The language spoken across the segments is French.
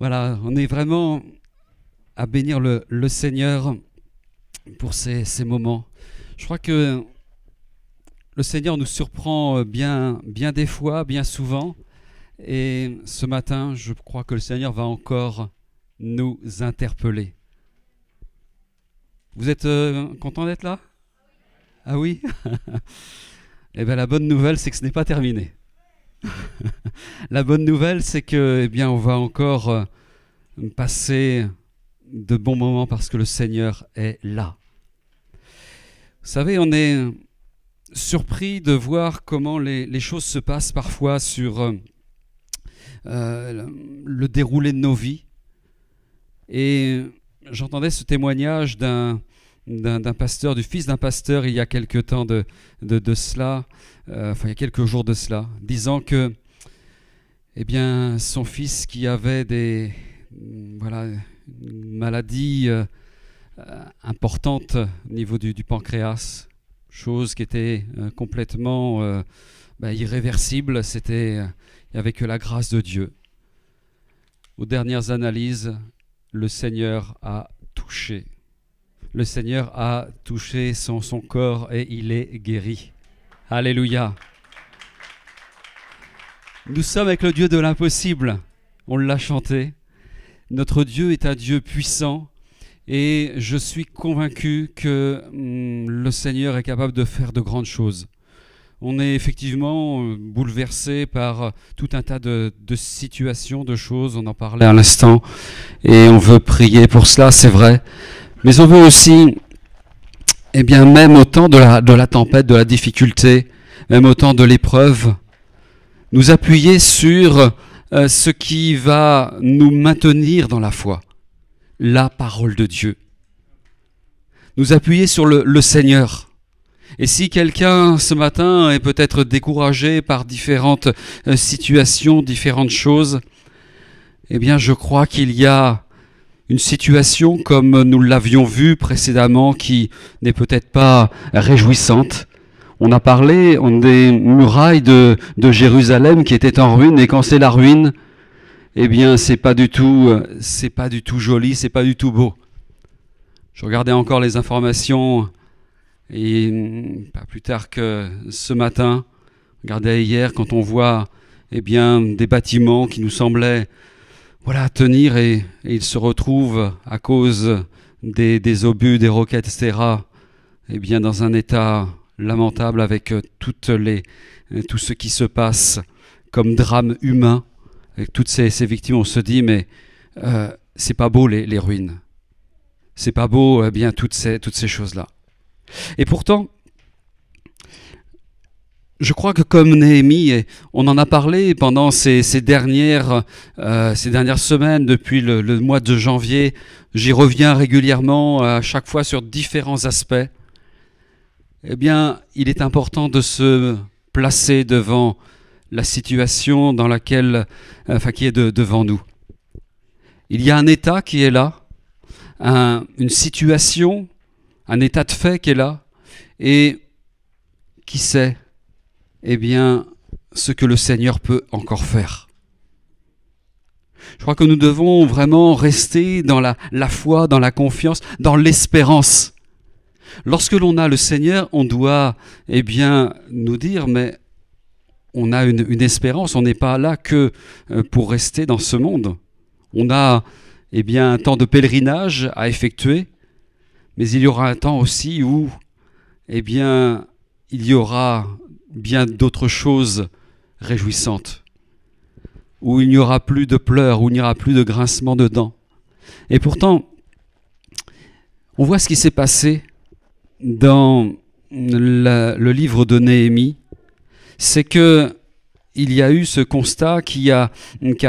Voilà, on est vraiment à bénir le, Seigneur pour ces, moments. Je crois que le Seigneur nous surprend bien, bien des fois, bien souvent. Et ce matin, je crois que le Seigneur va encore nous interpeller. Vous êtes euh, content d'être là? Ah oui? Eh bien, la bonne nouvelle, c'est que ce n'est pas terminé. la bonne nouvelle, c'est que, eh bien, on va encore euh, passer de bons moments parce que le Seigneur est là. Vous savez, on est surpris de voir comment les, choses se passent parfois sur euh, euh, le déroulé de nos vies. Et j'entendais ce témoignage d'un d'un pasteur, du fils d'un pasteur, il y a quelque temps de, cela, euh, il y a quelques jours de cela, disant que eh bien, son fils qui avait des voilà, une euh, au niveau du, pancréas, chose qui était euh, complètement bah, irréversible, c'était il la grâce de Dieu. Aux dernières analyses, le Seigneur a touché le Seigneur a touché son, corps et il est guéri. Alléluia. Nous sommes avec le Dieu de l'impossible. On l'a chanté. Notre Dieu est un Dieu puissant et je suis convaincu que hum, le Seigneur est capable de faire de grandes choses. On est effectivement euh, bouleversé par tout un tas de, de situations, de choses, on en parlait à l'instant, et on veut prier pour cela, c'est vrai. Mais on veut aussi, eh bien, même au temps de la, tempête, de la difficulté, même au temps de l'épreuve, nous appuyer sur euh, ce qui va nous maintenir dans la foi, la parole de Dieu. Nous appuyer sur le, le Seigneur. Et si quelqu'un ce matin est peut-être découragé par différentes euh, situations, différentes choses, eh bien, je crois qu'il y a une situation comme nous l'avions vu précédemment qui n'est peut-être pas réjouissante. On a parlé des murailles de, Jérusalem qui étaient en ruine et quand c'est la ruine, eh bien c'est pas du tout c'est pas du tout joli, c'est pas du tout beau. Je regardais encore les informations et pas plus tard que ce matin, regardais hier quand on voit eh bien des bâtiments qui nous semblaient voilà, tenir et, et, il se retrouve à cause des, obus, des roquettes, etc., eh bien, dans un état lamentable avec toutes les, tout ce qui se passe comme drame humain, avec toutes ces, victimes, on se dit, mais euh, c'est pas beau les, les ruines. C'est pas beau, eh bien, toutes ces, toutes ces choses-là. Et pourtant, je crois que comme Néhémie, on en a parlé pendant ces, dernières, euh, ces dernières semaines, depuis le, mois de janvier, j'y reviens régulièrement, à chaque fois sur différents aspects. Eh bien, il est important de se placer devant la situation dans laquelle, enfin, qui est de, devant nous. Il y a un état qui est là, un, une situation, un état de fait qui est là, et qui sait eh bien, ce que le Seigneur peut encore faire. Je crois que nous devons vraiment rester dans la, foi, dans la confiance, dans l'espérance. Lorsque l'on a le Seigneur, on doit, eh bien, nous dire, mais on a une, une espérance, on n'est pas là que euh, pour rester dans ce monde. On a, eh bien, un temps de pèlerinage à effectuer, mais il y aura un temps aussi où, eh bien, il y aura bien d'autres choses réjouissantes, où il n'y aura plus de pleurs, où il n'y aura plus de grincement de dents. Et pourtant, on voit ce qui s'est passé dans le livre de Néhémie, c'est que il y a eu ce constat qui a,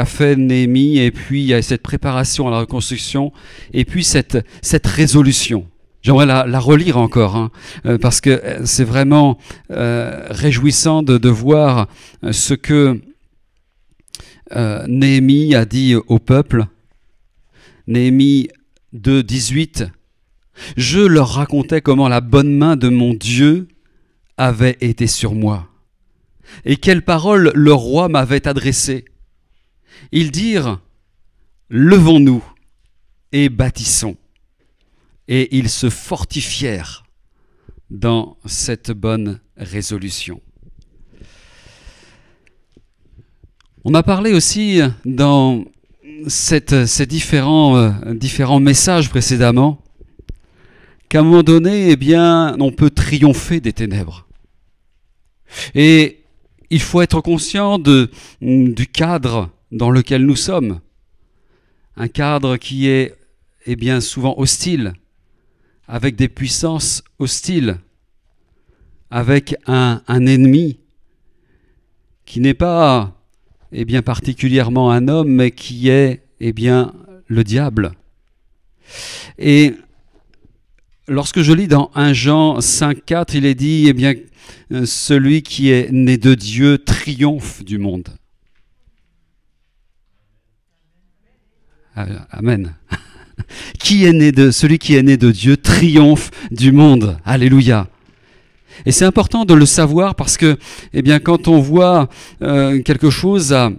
fait Néhémie, et puis il y a cette préparation à la reconstruction, et puis cette résolution. J'aimerais la, relire encore, hein, euh, parce que c'est vraiment euh, réjouissant de, de, voir ce que euh, Néhémie a dit au peuple. Néhémie 2, 18. Je leur racontais comment la bonne main de mon Dieu avait été sur moi, et quelles paroles le roi m'avait adressées. Ils dirent, levons-nous et bâtissons. Et ils se fortifièrent dans cette bonne résolution. On a parlé aussi dans ces différents, euh, différents messages précédemment qu'à un moment donné, eh bien, on peut triompher des ténèbres. Et il faut être conscient du cadre dans lequel nous sommes. Un cadre qui est eh bien, souvent hostile, avec des puissances hostiles, avec un, ennemi qui n'est pas eh bien, particulièrement un homme, mais qui est eh bien, le diable. Et lorsque je lis dans 1 Jean 5.4, il est dit, eh bien, celui qui est né de Dieu triomphe du monde. Amen. Qui est né de celui qui est né de Dieu triomphe du monde. Alléluia. Et c'est important de le savoir parce que, eh bien, quand on voit euh, quelque chose à,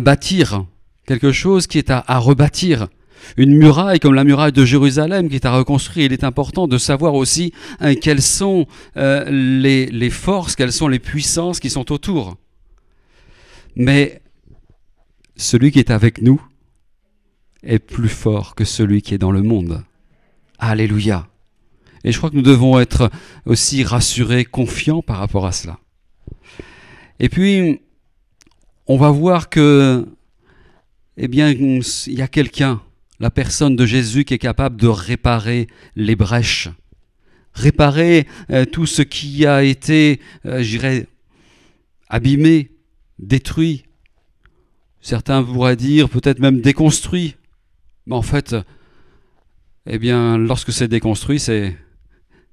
bâtir, quelque chose qui est à, rebâtir, une muraille comme la muraille de Jérusalem qui est à reconstruire, il est important de savoir aussi hein, quelles sont euh, les forces, quelles sont les puissances qui sont autour. Mais celui qui est avec nous est plus fort que celui qui est dans le monde. Alléluia. Et je crois que nous devons être aussi rassurés, confiants par rapport à cela. Et puis, on va voir que, eh bien, il y a quelqu'un, la personne de Jésus, qui est capable de réparer les brèches, réparer euh, tout ce qui a été, euh, je dirais, abîmé, détruit. Certains pourraient dire peut-être même déconstruit. Mais en fait, eh bien, lorsque c'est déconstruit, c'est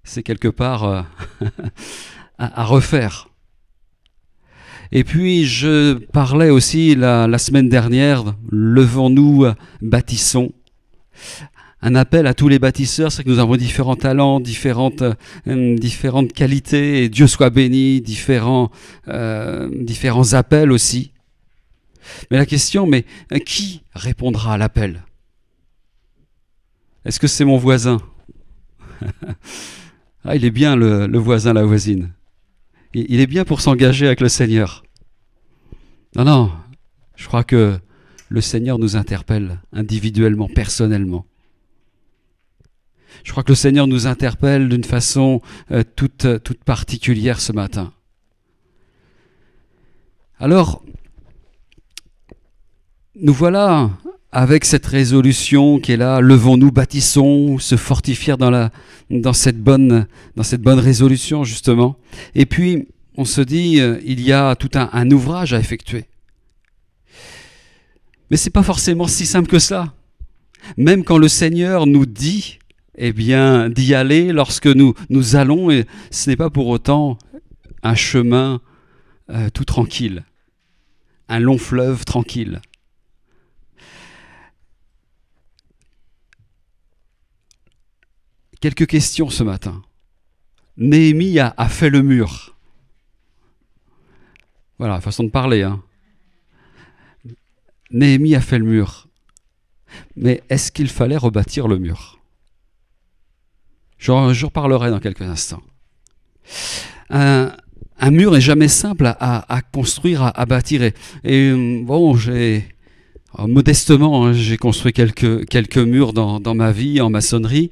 c'est quelque part euh, à, refaire. Et puis je parlais aussi la, semaine dernière, levons-nous, bâtissons. Un appel à tous les bâtisseurs, c'est que nous avons différents talents, différentes, euh, différentes qualités, et Dieu soit béni, différents, euh, différents appels aussi. Mais la question, mais qui répondra à l'appel? Est-ce que c'est mon voisin Ah, il est bien le, voisin, la voisine. Il, est bien pour s'engager avec le Seigneur. Non, non, je crois que le Seigneur nous interpelle individuellement, personnellement. Je crois que le Seigneur nous interpelle d'une façon euh, toute, toute particulière ce matin. Alors, nous voilà avec cette résolution qui est là, levons-nous, bâtissons, se fortifier dans, cette bonne, dans résolution, justement. Et puis, on se dit, euh, il y a tout un, un ouvrage à effectuer. Mais c'est pas forcément si simple que ça. Même quand le Seigneur nous dit, eh bien, d'y aller, lorsque nous, nous allons, et ce n'est pas pour autant un chemin euh, tout tranquille, un long fleuve tranquille. Quelques questions ce matin. Néhémie a, fait le mur. Voilà, façon de parler. Hein. Néhémie a fait le mur. Mais est-ce qu'il fallait rebâtir le mur? J'en reparlerai dans quelques instants. Un, mur n'est jamais simple à, construire, à, bâtir. Et, bon, modestement, hein, j'ai construit quelques, murs dans, ma vie en maçonnerie.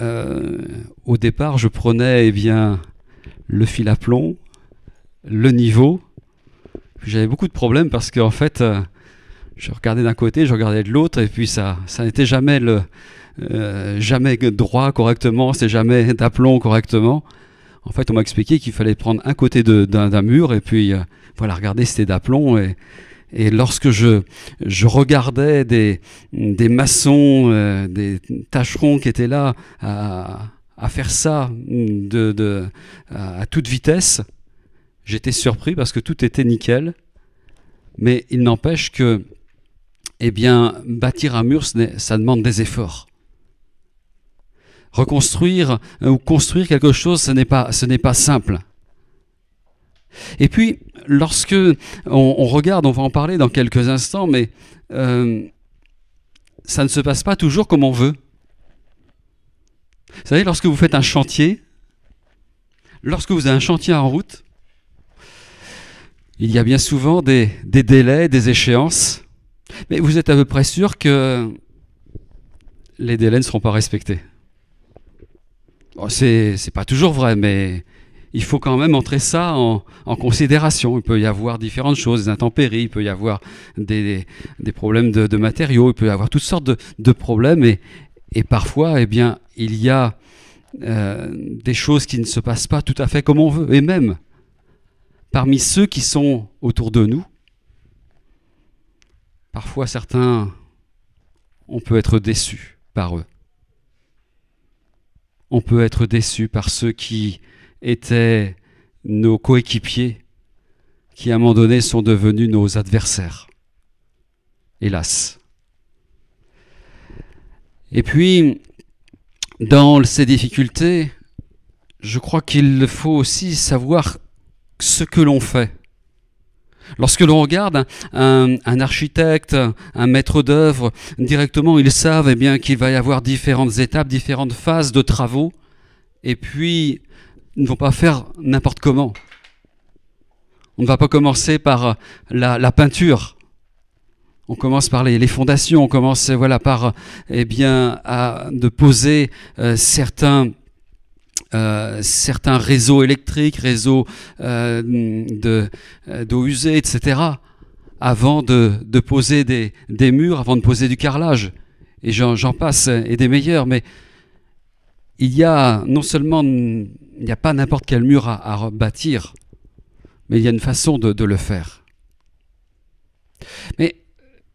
Euh, au départ, je prenais eh bien, le fil à plomb, le niveau. J'avais beaucoup de problèmes parce qu'en fait, euh, je regardais d'un côté, je regardais de l'autre, et puis ça, ça n'était jamais le, euh, jamais droit correctement, c'est jamais d'aplomb correctement. En fait, on m'a expliqué qu'il fallait prendre un côté d'un mur et puis voilà, regarder c'était d'aplomb et lorsque je, regardais des, maçons, euh, des tâcherons qui étaient là à, faire ça à, toute vitesse, j'étais surpris parce que tout était nickel. Mais il n'empêche que, eh bien, bâtir un mur, ça demande des efforts. Reconstruire ou construire quelque chose, ce n'est pas simple. Et puis, lorsque on, regarde, on va en parler dans quelques instants, mais euh, ça ne se passe pas toujours comme on veut. Vous savez, lorsque vous faites un chantier, lorsque vous avez un chantier en route, il y a bien souvent des, délais, des échéances, mais vous êtes à peu près sûr que les délais ne seront pas respectés. Bon, c'est pas toujours vrai, mais il faut quand même entrer ça en, considération. Il peut y avoir différentes choses, des intempéries, il peut y avoir des, problèmes de, matériaux, il peut y avoir toutes sortes de, problèmes et, parfois, eh bien, il y a euh, des choses qui ne se passent pas tout à fait comme on veut. Et même parmi ceux qui sont autour de nous, parfois certains, on peut être déçus par eux. On peut être déçu par ceux qui étaient nos coéquipiers qui à un moment donné sont devenus nos adversaires. Hélas. Et puis, dans ces difficultés, je crois qu'il faut aussi savoir ce que l'on fait. Lorsque l'on regarde un, architecte, un maître d'œuvre, directement ils savent eh qu'il va y avoir différentes étapes, différentes phases de travaux, et puis ne vont pas faire n'importe comment. On ne va pas commencer par la, peinture. On commence par les, fondations. On commence voilà par eh bien à, de poser euh, certains euh, certains réseaux électriques, réseaux euh, d'eau usée, etc. Avant de, de poser des, des, murs, avant de poser du carrelage. Et j'en passe, et des meilleurs. Mais il y a non seulement il n'y a pas n'importe quel mur à, bâtir, mais il y a une façon de, le faire. Mais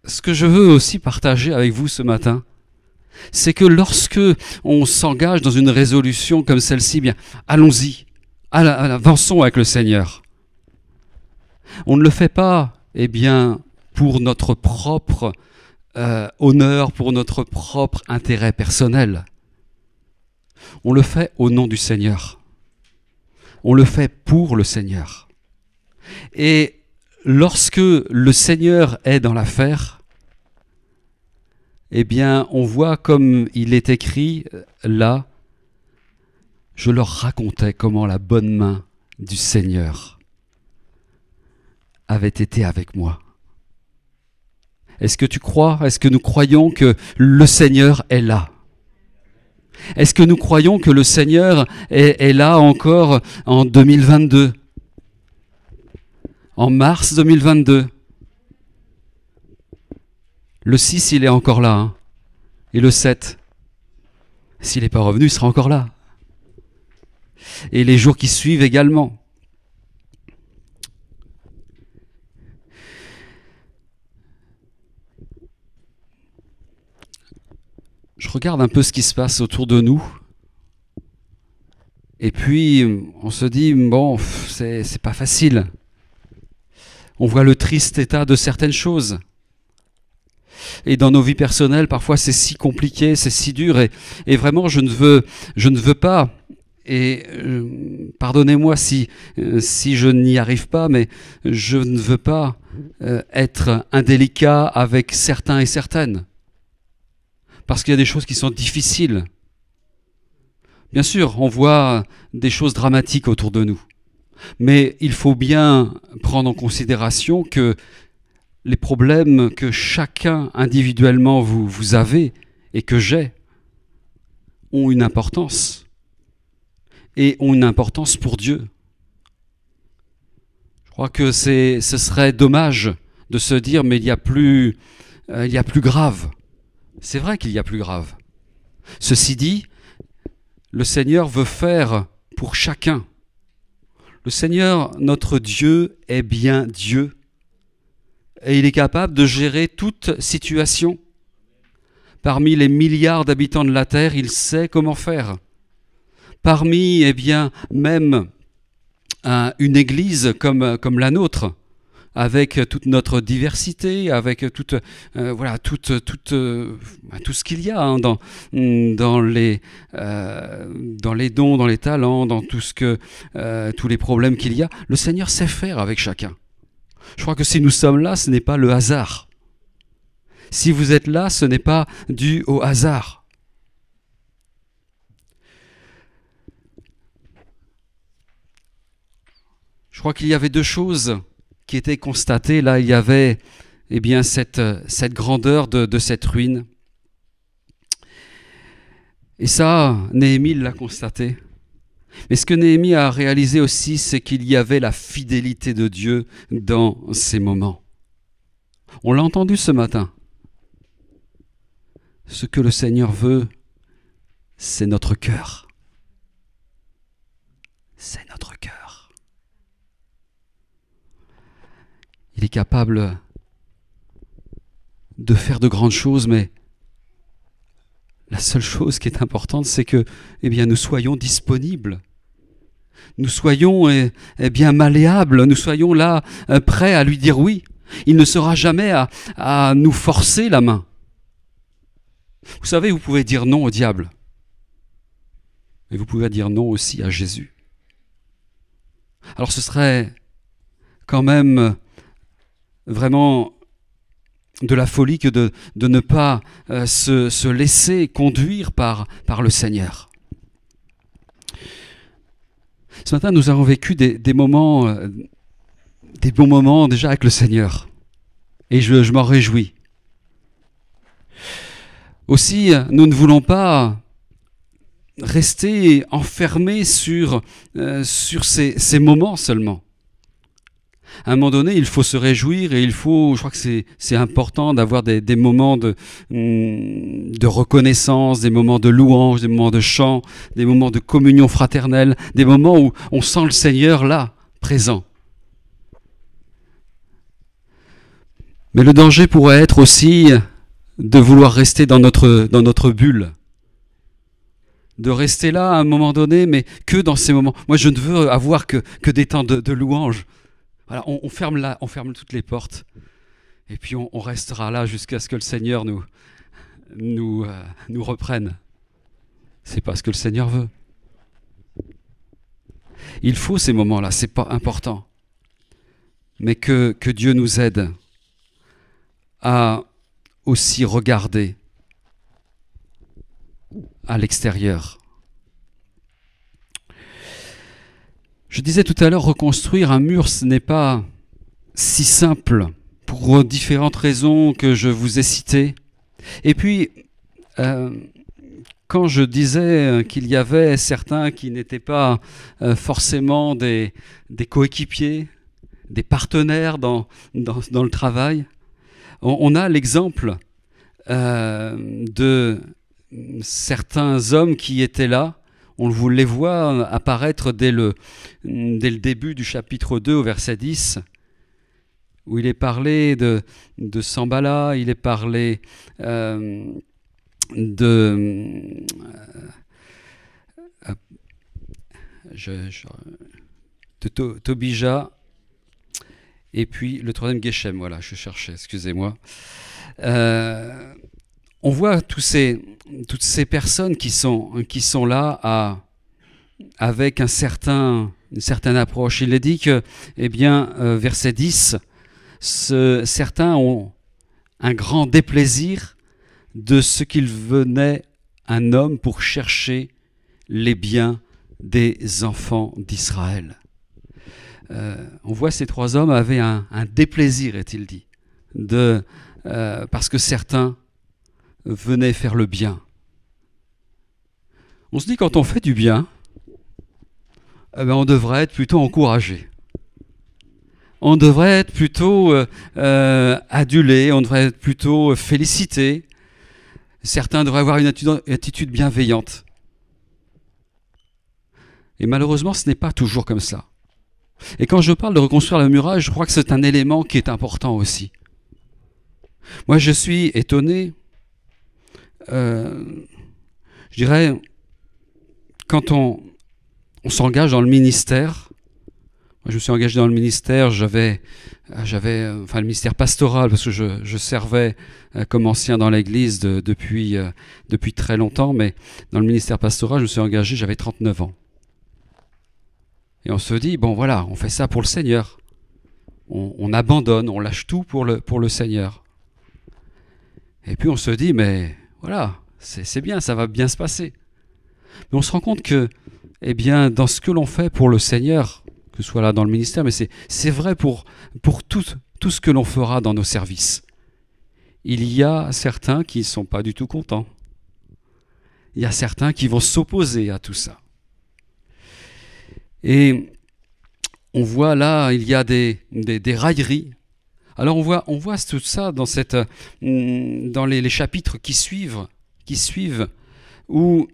ce que je veux aussi partager avec vous ce matin, c'est que lorsque on s'engage dans une résolution comme celle-ci, bien, allons-y, avançons avec le Seigneur. On ne le fait pas, eh bien, pour notre propre euh, honneur, pour notre propre intérêt personnel. On le fait au nom du Seigneur on le fait pour le Seigneur. Et lorsque le Seigneur est dans l'affaire, eh bien, on voit comme il est écrit là, je leur racontais comment la bonne main du Seigneur avait été avec moi. Est-ce que tu crois, est-ce que nous croyons que le Seigneur est là? Est-ce que nous croyons que le Seigneur est, là encore en 2022 En mars 2022 Le 6, il est encore là. Hein. Et le 7 S'il n'est pas revenu, il sera encore là. Et les jours qui suivent également. Je regarde un peu ce qui se passe autour de nous. Et puis, on se dit, bon, c'est pas facile. On voit le triste état de certaines choses. Et dans nos vies personnelles, parfois c'est si compliqué, c'est si dur. Et, vraiment, je ne veux, je ne veux pas. Et euh, pardonnez-moi si, euh, si je n'y arrive pas, mais je ne veux pas euh, être indélicat avec certains et certaines parce qu'il y a des choses qui sont difficiles. Bien sûr, on voit des choses dramatiques autour de nous, mais il faut bien prendre en considération que les problèmes que chacun individuellement vous, avez et que j'ai ont une importance et ont une importance pour Dieu. Je crois que ce serait dommage de se dire mais il y a plus, euh, il y a plus grave. C'est vrai qu'il y a plus grave. Ceci dit, le Seigneur veut faire pour chacun. Le Seigneur, notre Dieu, est bien Dieu. Et il est capable de gérer toute situation. Parmi les milliards d'habitants de la terre, il sait comment faire. Parmi, eh bien, même une église comme, comme la nôtre, avec toute notre diversité, avec toute, euh, voilà, euh, tout ce qu'il y a hein, dans, dans, les, euh, dans les dons, dans les talents, dans tout ce que, tous les problèmes qu'il y a. Le Seigneur sait faire avec chacun. Je crois que si nous sommes là, ce n'est pas le hasard. Si vous êtes là, ce n'est pas dû au hasard. Je crois qu'il y avait deux choses qui étaient constatées. Là, il y avait eh bien, cette, cette grandeur de, de cette ruine. Et ça, Néhémie l'a constaté. Mais ce que Néhémie a réalisé aussi, c'est qu'il y avait la fidélité de Dieu dans ces moments. On l'a entendu ce matin. Ce que le Seigneur veut, c'est notre cœur. C'est notre cœur. Il est capable de faire de grandes choses, mais la seule chose qui est importante, c'est que eh bien, nous soyons disponibles. Nous soyons eh, eh bien malléables, nous soyons là euh, prêts à lui dire oui. Il ne sera jamais à, à nous forcer la main. Vous savez, vous pouvez dire non au diable, mais vous pouvez dire non aussi à Jésus. Alors ce serait quand même vraiment de la folie que de, de ne pas euh, se, se, laisser conduire par, par le Seigneur. Ce matin, nous avons vécu des, des moments, euh, des bons moments déjà avec le Seigneur. Et je, je m'en réjouis. Aussi, nous ne voulons pas rester enfermés sur, euh, sur ces, ces moments seulement à un moment donné, il faut se réjouir et il faut, je crois que c'est important d'avoir des, moments de, hum, de reconnaissance, des moments de louange, des moments de chant, des moments de communion fraternelle, des moments où on sent le Seigneur là, présent. Mais le danger pourrait être aussi de vouloir rester dans notre, bulle de rester là à un moment donné, mais que dans ces moments. Moi, je ne veux avoir que, des temps de louange. Voilà, on, ferme là, on ferme toutes les portes. Et puis on, on restera là jusqu'à ce que le Seigneur nous, nous, euh, nous reprenne. C'est pas ce que le Seigneur veut. Il faut ces moments-là, c'est pas important. Mais que, que Dieu nous aide à aussi regarder à l'extérieur Je disais tout à l'heure, reconstruire un mur, ce n'est pas si simple pour différentes raisons que je vous ai citées. Et puis, euh, quand je disais qu'il y avait certains qui n'étaient pas euh, forcément des, coéquipiers, des partenaires dans, le travail, on, on a l'exemple euh, de certains hommes qui étaient là, on vous les voit apparaître dès le, début du chapitre 2 au verset 10, où il est parlé de, Sambala, il est parlé euh, de... Euh, Tobija, et puis le troisième Geshem, voilà, je cherchais, excusez-moi. Euh, on voit toutes ces personnes qui sont, là avec un certain, une certaine approche. Il est dit que, eh bien, euh, verset 10, ce, certains ont un grand déplaisir de ce qu'il venait un homme pour chercher les biens des enfants d'Israël. Euh, on voit ces trois hommes avaient un, déplaisir, est-il dit, euh, parce que certains venait faire le bien. On se dit quand on fait du bien, eh bien, on devrait être plutôt encouragé. On devrait être plutôt euh, euh, adulé, on devrait être plutôt félicité. Certains devraient avoir une attitude bienveillante. Et malheureusement, ce n'est pas toujours comme ça. Et quand je parle de reconstruire le murage, je crois que c'est un élément qui est important aussi. Moi, je suis étonné euh, je dirais, quand on, s'engage dans le ministère, moi, je me suis engagé dans le ministère, j'avais, j'avais, enfin le ministère pastoral, parce que je, servais euh, comme ancien dans l'église de, depuis, euh, depuis très longtemps, mais dans le ministère pastoral, je me suis engagé, j'avais 39 ans. Et on se dit, bon voilà, on fait ça pour le Seigneur. On, on abandonne, on lâche tout pour le, pour le Seigneur. Et puis on se dit, mais voilà, c'est bien, ça va bien se passer. Mais on se rend compte que, eh bien, dans ce que l'on fait pour le Seigneur, que ce soit là dans le ministère, mais c'est vrai pour, pour tout, tout ce que l'on fera dans nos services. Il y a certains qui ne sont pas du tout contents. Il y a certains qui vont s'opposer à tout ça. Et on voit là, il y a des, des, railleries. Alors on voit, on voit tout ça dans, cette, mm, dans les, chapitres qui suivent, qui suivent, où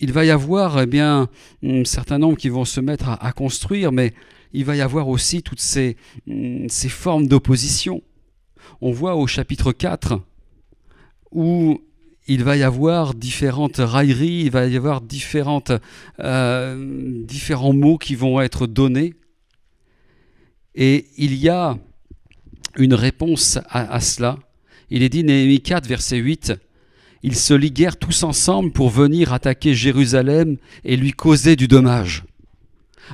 il va y avoir eh bien, un certain nombre qui vont se mettre à, construire, mais il va y avoir aussi toutes ces, mm, ces formes d'opposition. On voit au chapitre 4 où il va y avoir différentes railleries, il va y avoir différentes, euh, différents mots qui vont être donnés. Et il y a une réponse à, cela. Il est dit, Néhémie 4, verset 8, Ils se liguèrent tous ensemble pour venir attaquer Jérusalem et lui causer du dommage.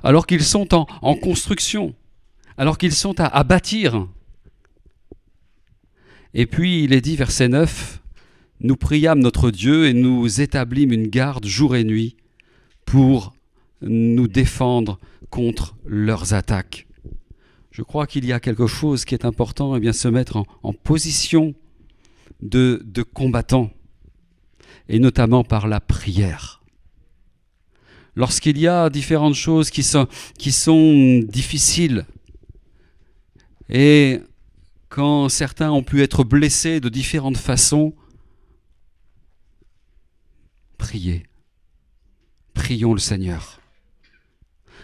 Alors qu'ils sont en, construction, alors qu'ils sont à, à bâtir. Et puis il est dit, verset 9, nous priâmes notre Dieu et nous établîmes une garde jour et nuit pour nous défendre contre leurs attaques. Je crois qu'il y a quelque chose qui est important, et eh bien se mettre en, position de, combattant, et notamment par la prière. Lorsqu'il y a différentes choses qui sont difficiles, et quand certains ont pu être blessés de différentes façons, priez. Prions le Seigneur.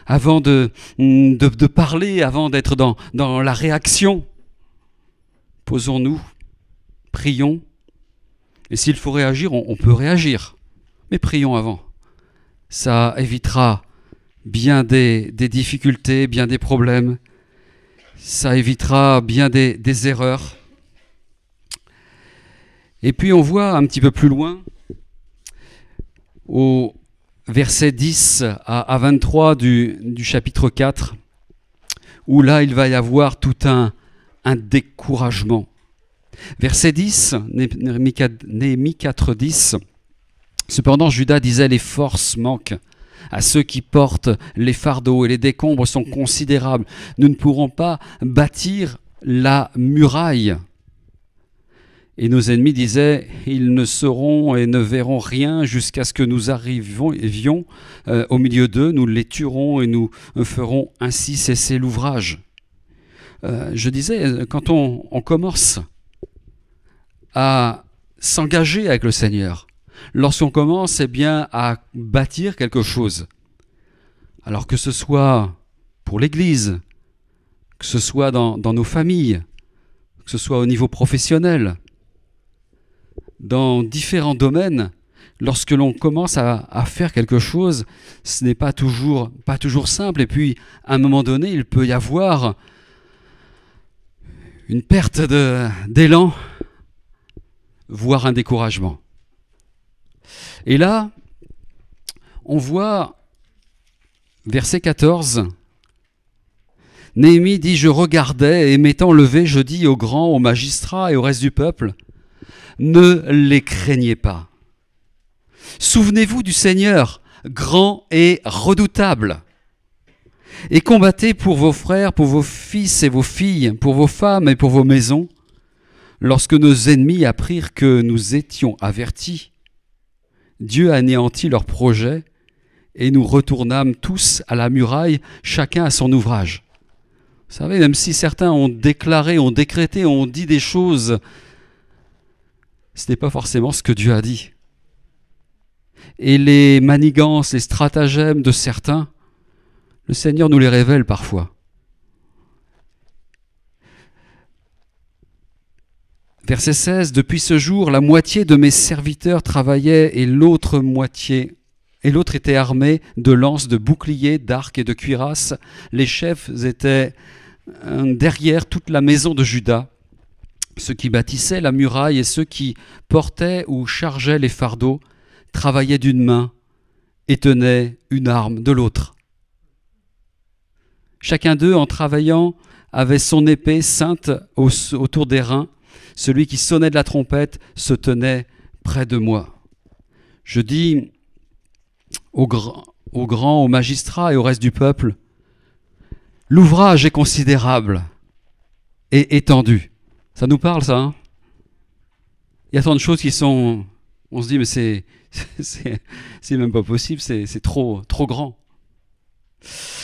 Avant de, de, parler, avant d'être dans, dans la réaction, posons-nous, prions. Et s'il faut réagir, on, peut réagir. Mais prions avant. Ça évitera bien des, des, difficultés, bien des problèmes. Ça évitera bien des, des erreurs. Et puis on voit un petit peu plus loin au verset 10 à, 23 du, chapitre 4, où là il va y avoir tout un, un découragement. Verset 10, Néhémie 4, 10. Cependant, Judas disait Les forces manquent à ceux qui portent les fardeaux et les décombres sont considérables. Nous ne pourrons pas bâtir la muraille. Et nos ennemis disaient, ils ne sauront et ne verront rien jusqu'à ce que nous arrivions euh, au milieu d'eux, nous les tuerons et nous ferons ainsi cesser l'ouvrage. Euh, je disais, quand on, commence à s'engager avec le Seigneur, lorsqu'on commence eh bien, à bâtir quelque chose, alors que ce soit pour l'Église, que ce soit dans nos familles, que ce soit au niveau professionnel, dans différents domaines, lorsque l'on commence à, faire quelque chose, ce n'est pas toujours, pas toujours simple. Et puis, à un moment donné, il peut y avoir une perte d'élan, voire un découragement. Et là, on voit verset 14. Néhémie dit, je regardais et m'étant levé, je dis aux grands, aux magistrats et au reste du peuple, ne les craignez pas. Souvenez-vous du Seigneur, grand et redoutable. Et combattez pour vos frères, pour vos fils et vos filles, pour vos femmes et pour vos maisons. Lorsque nos ennemis apprirent que nous étions avertis, Dieu anéantit leurs projets et nous retournâmes tous à la muraille, chacun à son ouvrage. Vous savez, même si certains ont déclaré, ont décrété, ont dit des choses ce n'est pas forcément ce que Dieu a dit. Et les manigances, les stratagèmes de certains, le Seigneur nous les révèle parfois. Verset 16, Depuis ce jour, la moitié de mes serviteurs travaillaient et l'autre moitié, et l'autre était armé de lances, de boucliers, d'arcs et de cuirasses. Les chefs étaient euh, derrière toute la maison de Judas ceux qui bâtissaient la muraille et ceux qui portaient ou chargeaient les fardeaux travaillaient d'une main et tenaient une arme de l'autre. Chacun d'eux, en travaillant, avait son épée sainte autour des reins. celui qui sonnait de la trompette se tenait près de moi. Je dis aux, grands, aux magistrats et au reste du peuple, l'ouvrage est considérable et étendu. Ça nous parle, ça hein Il y a tant de choses qui sont... On se dit, mais c'est, c'est, même pas possible, c'est, trop, trop grand.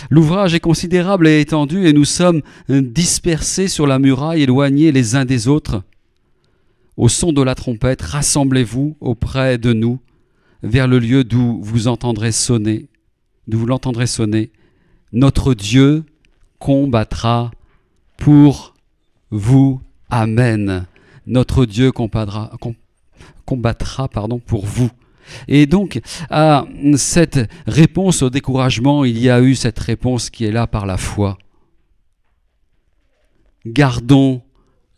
L'ouvrage est considérable et étendu et nous sommes dispersés sur la muraille, éloignés les uns des autres. Au son de la trompette, rassemblez-vous auprès de nous, vers le lieu d'où vous entendrez sonner, d'où vous l'entendrez sonner. Notre Dieu combattra pour vous. Amen. Notre Dieu combattra, pardon, pour vous. Et donc, à cette réponse au découragement, il y a eu cette réponse qui est là par la foi. Gardons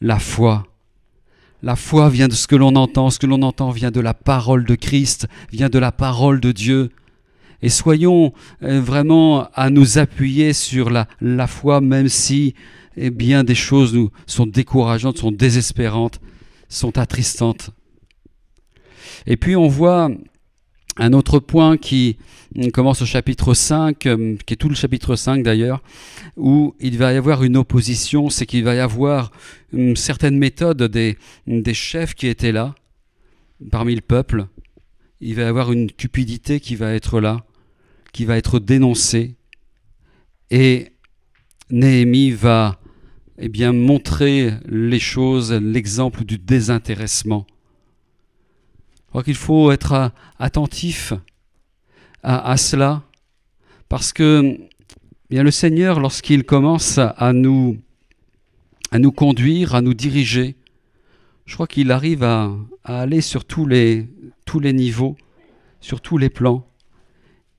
la foi. La foi vient de ce que l'on entend, ce que l'on entend vient de la parole de Christ, vient de la parole de Dieu. Et soyons euh, vraiment à nous appuyer sur la foi, même si eh bien des choses nous sont décourageantes, sont désespérantes, sont attristantes. Et puis on voit un autre point qui commence au chapitre 5, euh, qui est tout le chapitre 5 d'ailleurs, où il va y avoir une opposition, c'est qu'il va y avoir une certaine méthode des, des chefs qui étaient là, parmi le peuple. Il va y avoir une cupidité qui va être là, qui va être dénoncée. Et Néhémie va eh bien, montrer les choses, l'exemple du désintéressement crois qu'il faut être attentif à, cela, parce que bien, le Seigneur, lorsqu'il commence à nous, conduire, à nous diriger, je crois qu'il arrive à, aller sur tous les niveaux, sur tous les plans.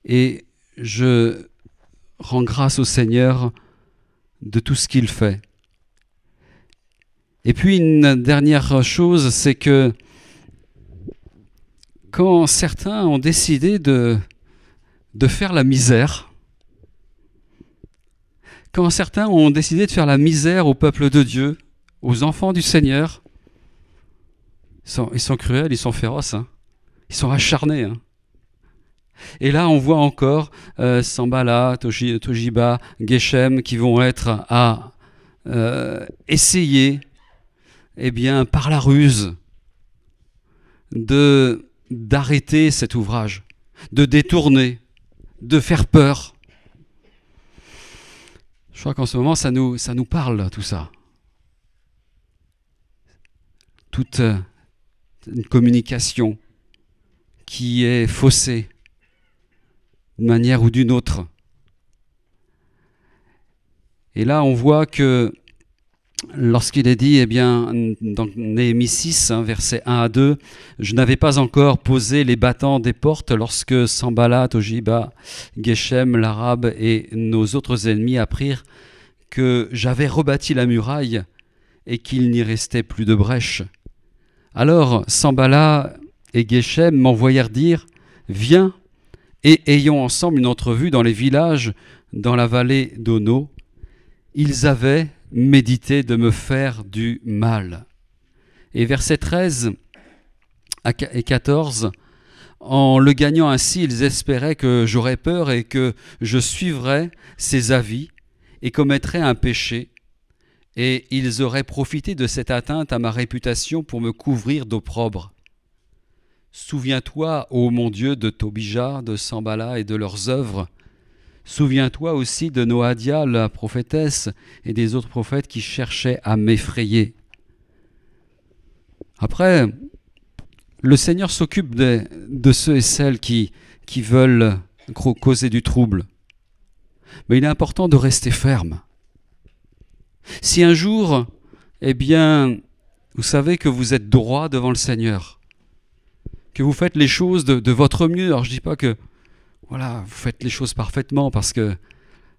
Et je rends grâce au Seigneur de tout ce qu'il fait. Et puis une dernière chose, c'est que quand certains ont décidé de, faire la misère, quand certains ont décidé de faire la misère au peuple de Dieu, aux enfants du Seigneur, ils sont, cruels, ils sont féroces, hein. ils sont acharnés. Hein. Et là, on voit encore euh, Sambala, Tojiba, Geshem qui vont être à euh, essayer, eh bien, par la ruse, de d'arrêter cet ouvrage, de détourner, de faire peur. Je crois qu'en ce moment, ça nous, ça nous parle, tout ça. Toute euh, une communication qui est faussée d'une manière ou d'une autre. Et là, on voit que lorsqu'il est dit, eh bien, dans Néhémie 6, hein, versets 1 à 2, je n'avais pas encore posé les battants des portes lorsque Sambalat, Ojiba, Geshem, l'Arabe et nos autres ennemis apprirent que j'avais rebâti la muraille et qu'il n'y restait plus de brèche. Alors Sambala et Geshem m'envoyèrent dire, viens et ayons ensemble une entrevue dans les villages dans la vallée d'Ono. Ils avaient méditer de me faire du mal. Et versets 13 et 14, en le gagnant ainsi, ils espéraient que j'aurais peur et que je suivrais ses avis et commettrais un péché. Et ils auraient profité de cette atteinte à ma réputation pour me couvrir d'opprobre. Souviens-toi, ô mon Dieu, de Tobija, de Sambala et de leurs œuvres, Souviens-toi aussi de Noadia, la prophétesse, et des autres prophètes qui cherchaient à m'effrayer. Après, le Seigneur s'occupe de, de, ceux et celles qui, qui veulent causer du trouble. Mais il est important de rester ferme. Si un jour, eh bien, vous savez que vous êtes droit devant le Seigneur, que vous faites les choses de, de votre mieux, alors je ne dis pas que voilà, vous faites les choses parfaitement parce que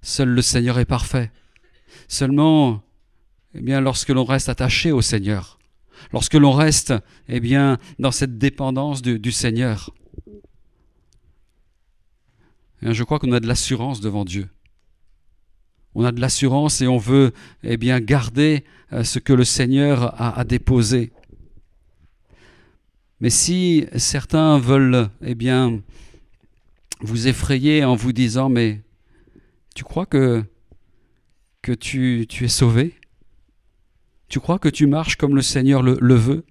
seul le Seigneur est parfait. Seulement, eh bien, lorsque l'on reste attaché au Seigneur, lorsque l'on reste, eh bien, dans cette dépendance du, Seigneur, eh je crois qu'on a de l'assurance devant Dieu. on a de l'assurance et on veut eh bien garder euh, ce que le Seigneur a, déposé. Mais si certains veulent eh bien vous effrayer en vous disant mais tu crois que que tu, tu es sauvé? Tu crois que tu marches comme le Seigneur le, le veut?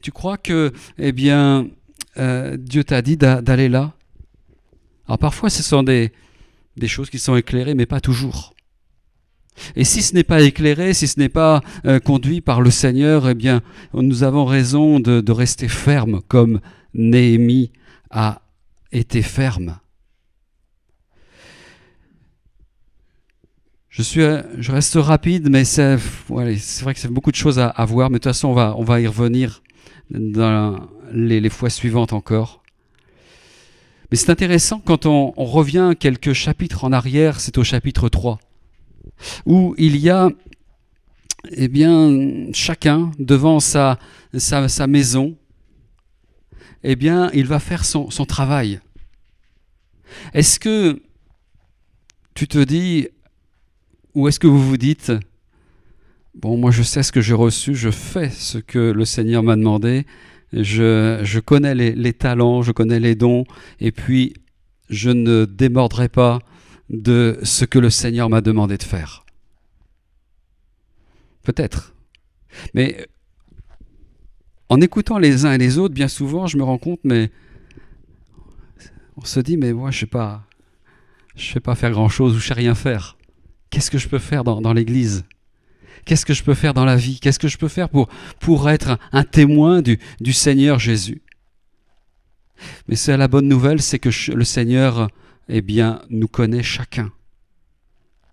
Tu crois que eh bien euh, Dieu t'a dit d'aller là? Alors parfois ce sont des, des choses qui sont éclairées mais pas toujours. Et si ce n'est pas éclairé, si ce n'est pas euh, conduit par le Seigneur, eh bien, nous avons raison de, rester ferme, comme Néhémie a été ferme. Je, suis, je reste rapide, mais c'est vrai que c'est beaucoup de choses à, voir, mais de toute façon, on va, on va y revenir dans les, fois suivantes encore. Mais c'est intéressant quand on, on, revient quelques chapitres en arrière, c'est au chapitre 3 où il y a eh bien, chacun devant sa, sa, maison, eh bien, il va faire son, son travail. Est-ce que tu te dis, ou est-ce que vous vous dites, bon, moi je sais ce que j'ai reçu, je fais ce que le Seigneur m'a demandé, je, je connais les, les, talents, je connais les dons, et puis je ne démordrai pas de ce que le Seigneur m'a demandé de faire. Peut-être. Mais en écoutant les uns et les autres, bien souvent, je me rends compte, mais on se dit, mais moi, je ne sais pas, je sais pas faire grand-chose ou je sais rien faire. Qu'est-ce que je peux faire dans, l'Église? Qu'est-ce que je peux faire dans la vie? Qu'est-ce que je peux faire pour, pour être un témoin du, du Seigneur Jésus? Mais c'est la bonne nouvelle, c'est que le Seigneur eh bien, nous connaît chacun.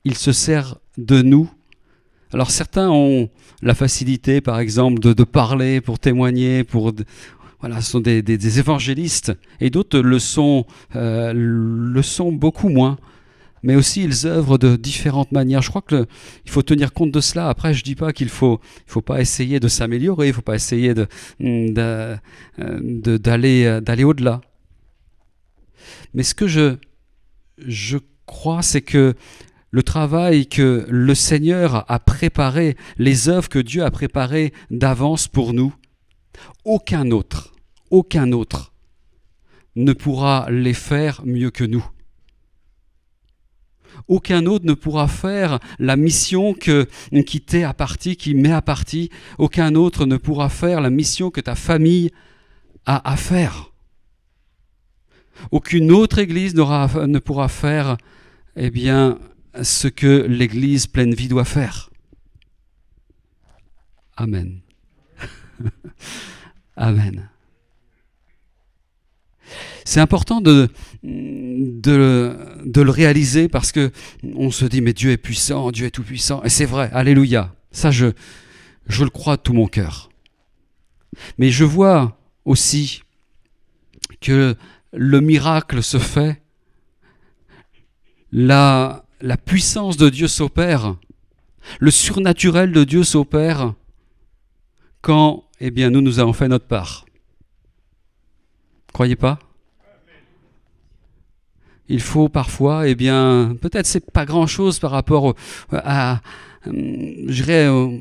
Il se sert de nous. Alors certains ont la facilité, par exemple, de, parler pour témoigner, pour voilà, ce sont des, évangélistes, et d'autres le sont, euh, le sont beaucoup moins. Mais aussi, ils œuvrent de différentes manières. Je crois qu'il faut tenir compte de cela. Après, je dis pas qu'il faut, il faut pas essayer de s'améliorer, il faut pas essayer de, d'aller, d'aller au-delà. Mais ce que je, je crois, c'est que le travail que le Seigneur a préparé, les œuvres que Dieu a préparées d'avance pour nous, aucun autre, aucun autre ne pourra les faire mieux que nous. Aucun autre ne pourra faire la mission que, qui t'est à partie, qui m'est à partie. Aucun autre ne pourra faire la mission que ta famille a à faire. Aucune autre église ne pourra faire eh bien, ce que l'église pleine vie doit faire. Amen. Amen. C'est important de, de, le réaliser parce que on se dit mais Dieu est puissant, Dieu est tout puissant et c'est vrai, alléluia. Ça je je le crois de tout mon cœur. Mais je vois aussi que le miracle se fait, la, la puissance de Dieu s'opère, le surnaturel de Dieu s'opère quand eh bien, nous, nous avons fait notre part. Croyez pas? Il faut parfois, eh bien, peut-être c'est pas grand-chose par rapport à, je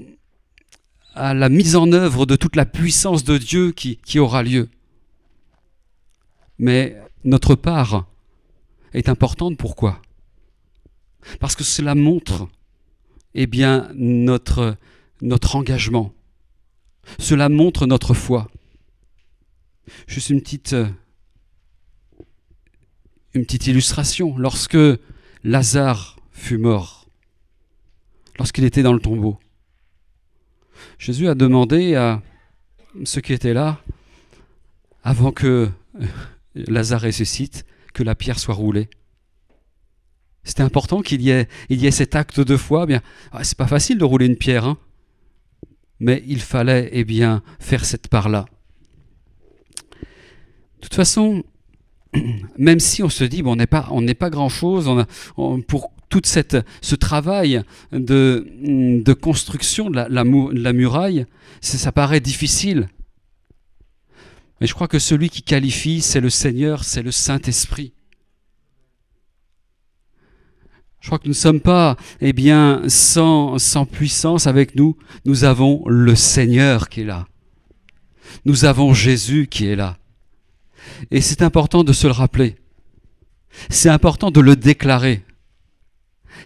à la mise en œuvre de toute la puissance de Dieu qui, qui aura lieu mais notre part est importante. Pourquoi? Parce que cela montre eh bien, notre, engagement. Cela montre notre foi. Juste une petite, une petite illustration. Lorsque Lazare fut mort, lorsqu'il était dans le tombeau, Jésus a demandé à ceux qui étaient là, avant que Lazare ressuscite, que la pierre soit roulée. C'était important qu'il y ait, y ait cet acte de foi. Eh bien, ah, c'est pas facile de rouler une pierre, hein. mais il fallait eh bien faire cette part-là. De toute façon, même si on se dit bon, on n'est pas, on n'est pas grand-chose, on pour tout ce travail de, de construction de la, la muraille, ça paraît difficile. Mais je crois que celui qui qualifie, c'est le Seigneur, c'est le Saint-Esprit. Je crois que nous ne sommes pas, eh bien, sans, sans puissance avec nous. Nous avons le Seigneur qui est là. Nous avons Jésus qui est là. Et c'est important de se le rappeler. C'est important de le déclarer.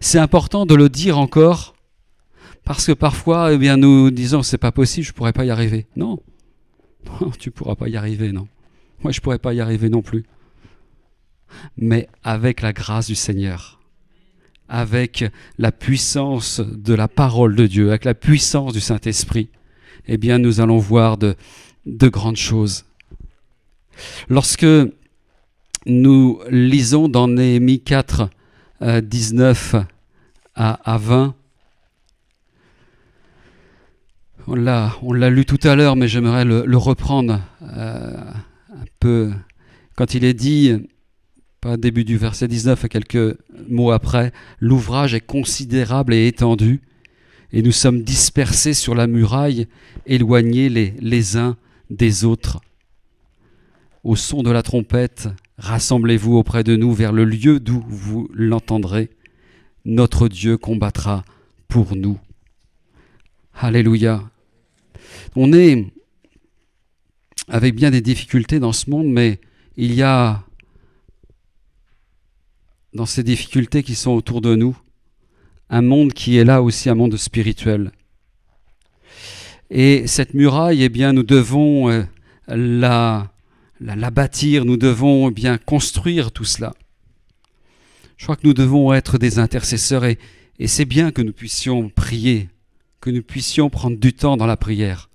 C'est important de le dire encore parce que parfois, eh bien, nous disons c'est pas possible, je pourrais pas y arriver. Non, tu pourras pas y arriver, non. Moi, je pourrais pas y arriver non plus. Mais avec la grâce du Seigneur, avec la puissance de la parole de Dieu, avec la puissance du Saint-Esprit, eh bien, nous allons voir de, de grandes choses. Lorsque nous lisons dans Néhémie 4, 19 euh, à, 20, on l'a, on l'a lu tout à l'heure, mais j'aimerais le, reprendre euh, un peu. Quand il est dit, pas début du verset 19, quelques mots après, l'ouvrage est considérable et étendu, et nous sommes dispersés sur la muraille, éloignés les, les uns des autres. Au son de la trompette, rassemblez-vous auprès de nous vers le lieu d'où vous l'entendrez. Notre Dieu combattra pour nous. Alléluia. On est avec bien des difficultés dans ce monde, mais il y a dans ces difficultés qui sont autour de nous un monde qui est là aussi un monde spirituel. Et cette muraille, eh bien, nous devons euh, la, la, bâtir, nous devons bien construire tout cela. Je crois que nous devons être des intercesseurs et, c'est bien que nous puissions prier, que nous puissions prendre du temps dans la prière.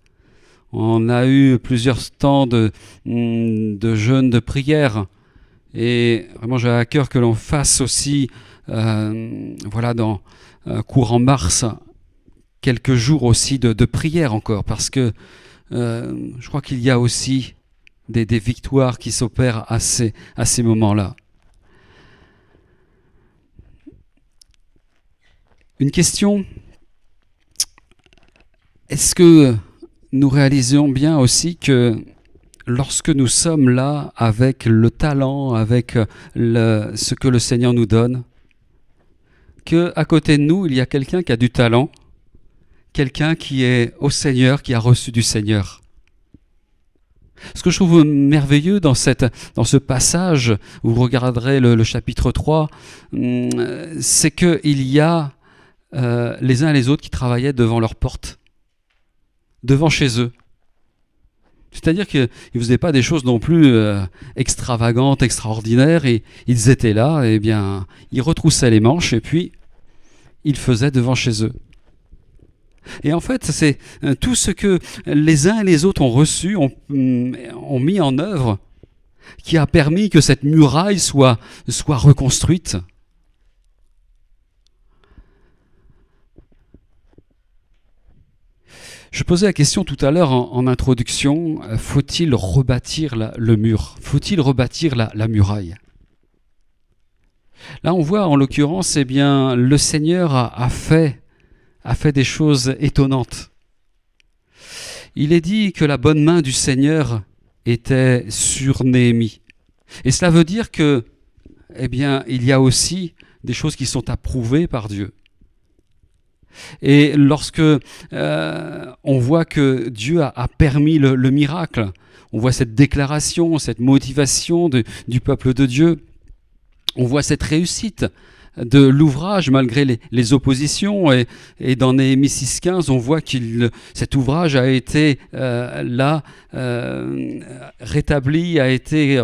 On a eu plusieurs temps de, mm, de de prière et vraiment j'ai à cœur que l'on fasse aussi, euh, voilà, dans euh, courant mars, quelques jours aussi de, prière encore, parce que euh, je crois qu'il y a aussi des, victoires qui s'opèrent à ces moments-là. Une question, est-ce que nous réalisons bien aussi que lorsque nous sommes là avec le talent, avec ce que le Seigneur nous donne, que à côté de nous, il y a quelqu'un qui a du talent, quelqu'un qui est au Seigneur, qui a reçu du Seigneur. Ce que je trouve merveilleux dans, ce passage, vous regarderez le, chapitre 3, hum, c'est qu'il y a euh, les uns et les autres qui travaillaient devant leur porte, devant chez eux. C'est-à-dire qu'ils ne faisaient pas des choses non plus euh, extravagantes, extraordinaires, et ils étaient là, et bien, ils retroussaient les manches, et puis ils faisaient devant chez eux. Et en fait, c'est euh, tout ce que les uns et les autres ont reçu, ont, mm, ont mis en œuvre, qui a permis que cette muraille soit, soit reconstruite. Je posais la question tout à l'heure en, introduction, euh, faut-il rebâtir le mur? Faut-il rebâtir la, muraille? Là, on voit en l'occurrence, eh bien, le Seigneur a, fait, a fait des choses étonnantes. Il est dit que la bonne main du Seigneur était sur Néhémie. Et cela veut dire que, eh bien, il y a aussi des choses qui sont approuvées par Dieu. Et lorsque euh, on voit que Dieu a, permis le, miracle, on voit cette déclaration, cette motivation du peuple de Dieu, on voit cette réussite de l'ouvrage malgré les, oppositions et, dans Néhémie 6.15 on voit que cet ouvrage a été euh, là euh, rétabli, a été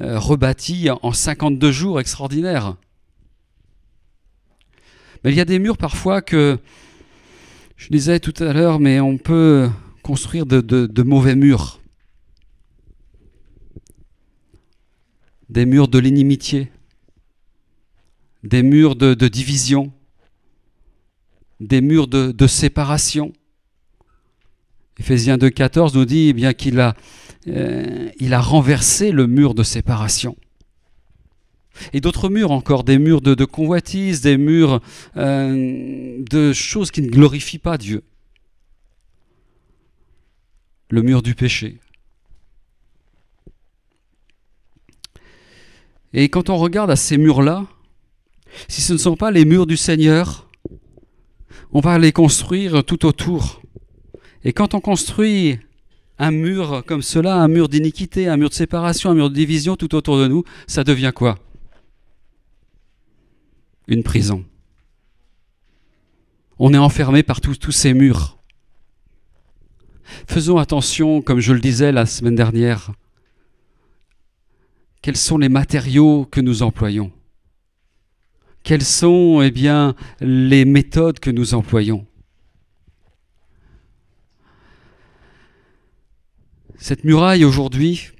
rebâti en 52 jours extraordinaires. Mais il y a des murs parfois que, je disais tout à l'heure, mais on peut construire de, mauvais murs. Des murs de l'inimitié, des murs de, division, des murs de, séparation. Éphésiens 2.14 nous dit eh bien qu'il euh, a renversé le mur de séparation. Et d'autres murs encore, des murs de, convoitise, des murs euh, de choses qui ne glorifient pas Dieu. Le mur du péché. Et quand on regarde à ces murs-là, si ce ne sont pas les murs du Seigneur, on va les construire tout autour. Et quand on construit un mur comme cela, un mur d'iniquité, un mur de séparation, un mur de division tout autour de nous, ça devient quoi? Une prison. On est enfermé par tous ces murs. Faisons attention, comme je le disais la semaine dernière, quels sont les matériaux que nous employons? Quelles sont eh bien, les méthodes que nous employons? Cette muraille aujourd'hui,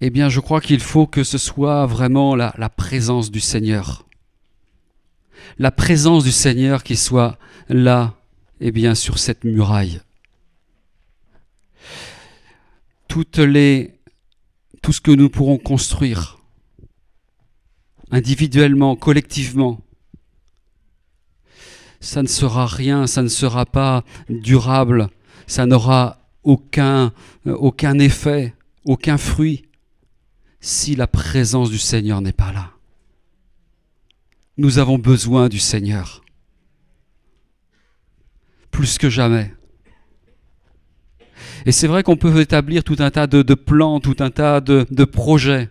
eh bien, je crois qu'il faut que ce soit vraiment la, présence du Seigneur. La présence du Seigneur qui soit là, eh bien, sur cette muraille. Toutes les, tout ce que nous pourrons construire, individuellement, collectivement, ça ne sera rien, ça ne sera pas durable ça n'aura aucun, euh, aucun effet, aucun fruit, si la présence du Seigneur n'est pas là. Nous avons besoin du Seigneur, plus que jamais. Et c'est vrai qu'on peut établir tout un tas de, plans, tout un tas de, projets,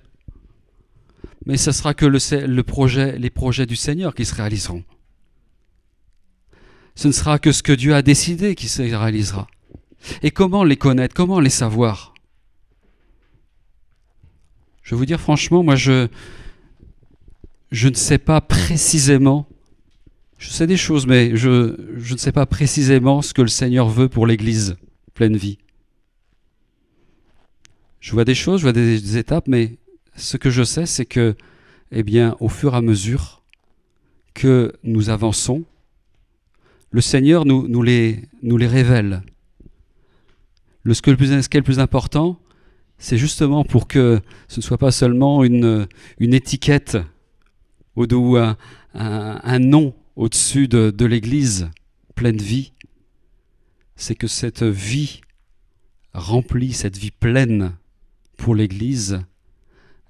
mais ce sera que le, projet, les projets du Seigneur qui se réaliseront. Ce ne sera que ce que Dieu a décidé qui se réalisera. Et comment les connaître Comment les savoir? Je vais vous dire franchement, moi je, je ne sais pas précisément, je sais des choses, mais je, ne sais pas précisément ce que le Seigneur veut pour l'Église pleine vie. Je vois des choses, je vois des, étapes, mais ce que je sais, c'est que, eh bien, au fur et à mesure que nous avançons, le Seigneur nous, les, nous les révèle. Le, ce, qui est le plus important, c'est justement pour que ce ne soit pas seulement une, une étiquette ou un, un, nom au-dessus de, de l'Église pleine vie, c'est que cette vie remplie, cette vie pleine pour l'Église,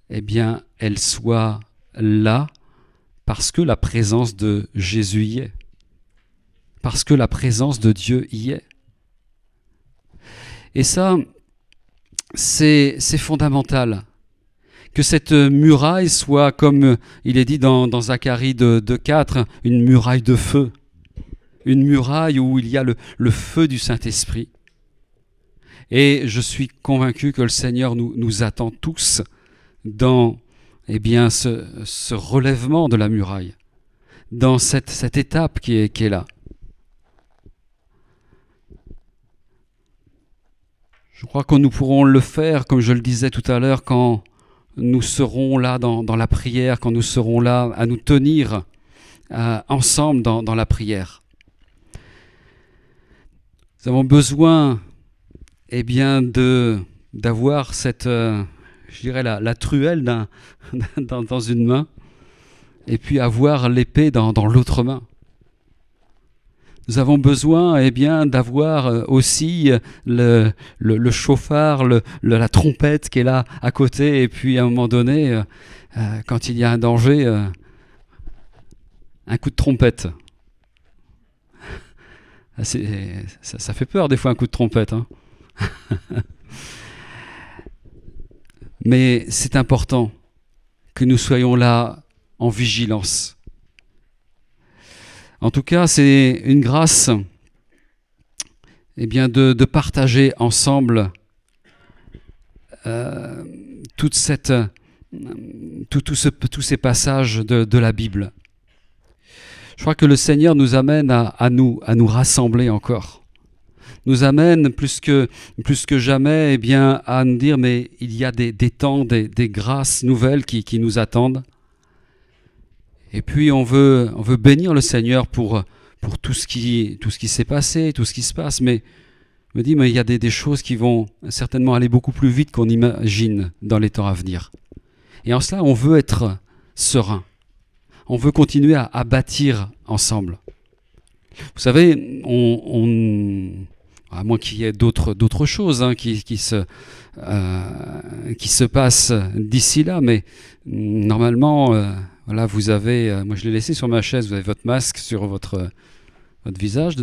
eh bien, elle soit là parce que la présence de Jésus y est, parce que la présence de Dieu y est. Et ça, c'est fondamental. Que cette muraille soit, comme il est dit dans, Zacharie de, 4, une muraille de feu. Une muraille où il y a le, feu du Saint-Esprit. Et je suis convaincu que le Seigneur nous, attend tous dans eh bien, ce, relèvement de la muraille, dans cette, étape qui est là. Je crois que nous pourrons le faire, comme je le disais tout à l'heure, quand nous serons là dans, la prière, quand nous serons là à nous tenir euh, ensemble dans, la prière. Nous avons besoin, eh bien, de d'avoir cette, euh, je dirais, la, truelle dans, une main, et puis avoir l'épée dans l'autre main. Nous avons besoin eh bien, d'avoir euh, aussi euh, le, chauffard, la trompette qui est là à côté, et puis à un moment donné, euh, quand il y a un danger, un coup de trompette. Ah, ça, ça, fait peur des fois un coup de trompette. Hein. Mais c'est important que nous soyons là en vigilance en tout cas, c'est une grâce eh bien, de, partager ensemble euh, tous ces passages de, la Bible. Je crois que le Seigneur nous amène à, nous, rassembler encore. Nous amène plus que, jamais eh bien, à nous dire mais il y a des, temps, des, grâces nouvelles qui nous attendent. Et puis on veut, on veut bénir le Seigneur pour, pour tout ce qui, tout ce qui s'est passé, tout ce qui se passe. Mais me dit, mais il y a des, choses qui vont certainement aller beaucoup plus vite qu'on imagine dans les temps à venir. Et en cela, on veut être serein. On veut continuer à, bâtir ensemble. Vous savez, on, à moins qu'il y ait d'autres, d'autres choses hein, qui, qui, se, euh, qui se passent d'ici là, mais normalement, euh, voilà, vous avez, euh, moi je l'ai laissé sur ma chaise, vous avez votre masque sur votre, votre visage.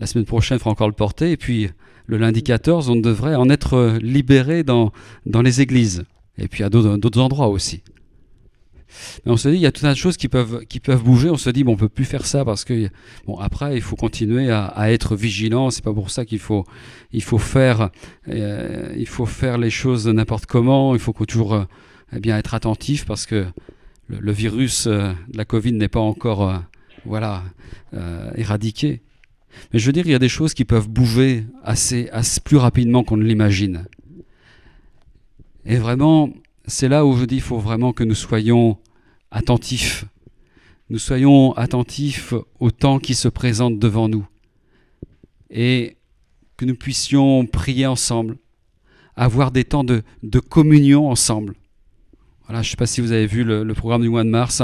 La semaine prochaine, il faudra encore le porter, et puis le lundi 14, on devrait en être libéré dans, dans les églises, et puis à d'autres, endroits aussi. Mais on se dit, il y a tout un tas de choses qui peuvent, qui peuvent bouger. On se dit, bon, on peut plus faire ça parce que, bon, après, il faut continuer à, être vigilant. C'est pas pour ça qu'il faut, il faut faire, euh, faut faire les choses n'importe comment. Il faut toujours, euh, eh bien, être attentif parce que le, virus euh, de la Covid n'est pas encore, euh, voilà, euh, éradiqué. Mais je veux dire, il y a des choses qui peuvent bouger assez, plus rapidement qu'on ne l'imagine. Et vraiment, c'est là où je dis il faut vraiment que nous soyons attentifs. Nous soyons attentifs au temps qui se présente devant nous. Et que nous puissions prier ensemble, avoir des temps de communion ensemble. Voilà, je ne sais pas si vous avez vu le, programme du mois de mars.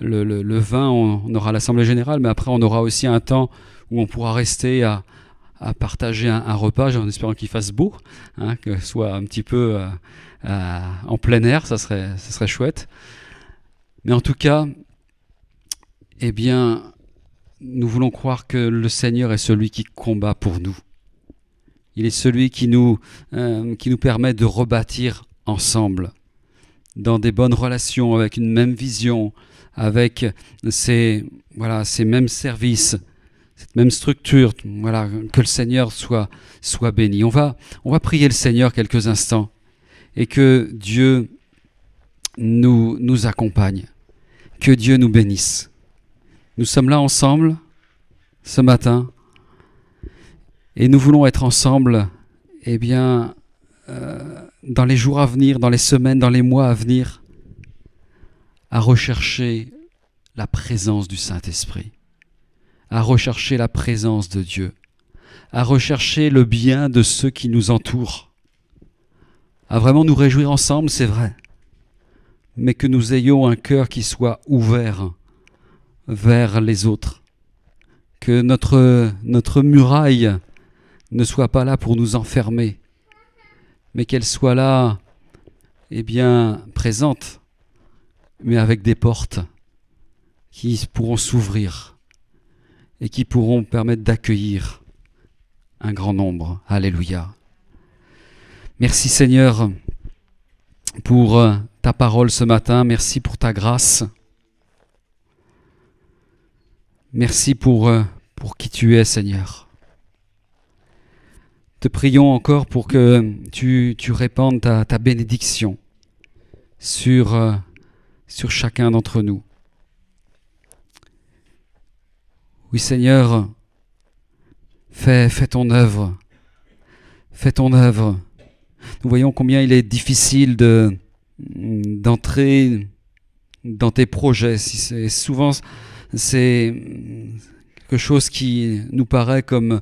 Le, le, le 20, on, aura l'Assemblée générale, mais après, on aura aussi un temps où on pourra rester à, partager un, un repas, en espérant qu'il fasse beau, hein, que ce soit un petit peu euh, euh, en plein air, ça serait, ça serait chouette. Mais en tout cas, eh bien, nous voulons croire que le Seigneur est celui qui combat pour nous. Il est celui qui nous, euh, qui nous permet de rebâtir ensemble, dans des bonnes relations, avec une même vision, avec ces, voilà, ces mêmes services, cette même structure. Voilà, que le Seigneur soit, soit béni. On va, on va prier le Seigneur quelques instants et que Dieu nous, nous accompagne, que Dieu nous bénisse. Nous sommes là ensemble ce matin et nous voulons être ensemble, eh bien, euh, dans les jours à venir, dans les semaines, dans les mois à venir, à rechercher la présence du Saint-Esprit, à rechercher la présence de Dieu, à rechercher le bien de ceux qui nous entourent, à vraiment nous réjouir ensemble, c'est vrai, mais que nous ayons un cœur qui soit ouvert vers les autres, que notre, notre muraille ne soit pas là pour nous enfermer, mais qu'elle soit là, eh bien, présente, mais avec des portes qui pourront s'ouvrir et qui pourront permettre d'accueillir un grand nombre. Alléluia. Merci Seigneur pour ta parole ce matin. Merci pour ta grâce. Merci pour, pour qui tu es Seigneur. Te prions encore pour que tu, répandes ta, bénédiction sur, sur chacun d'entre nous. Oui Seigneur, fais, ton œuvre. Fais ton œuvre. Nous voyons combien il est difficile de, d'entrer dans tes projets. Souvent, c'est quelque chose qui nous paraît comme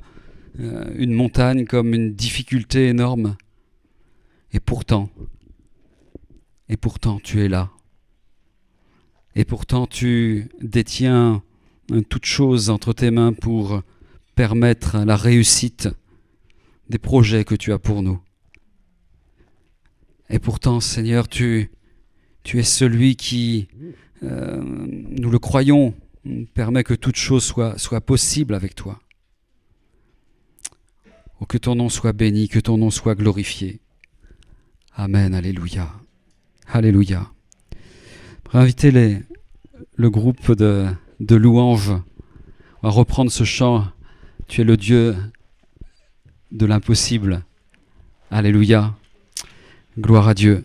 euh, une montagne, comme une difficulté énorme. Et pourtant, et pourtant, tu es là. Et pourtant, tu détiens toute chose entre tes mains pour permettre la réussite des projets que tu as pour nous. Et pourtant, Seigneur, tu, tu es celui qui, euh, nous le croyons, permet que toute chose soit, soit possible avec toi. Oh, que ton nom soit béni, que ton nom soit glorifié. Amen, Alléluia. Alléluia. Pour inviter les, le groupe de, de louanges, va reprendre ce chant. Tu es le Dieu de l'impossible. Alléluia. Gloire à Dieu.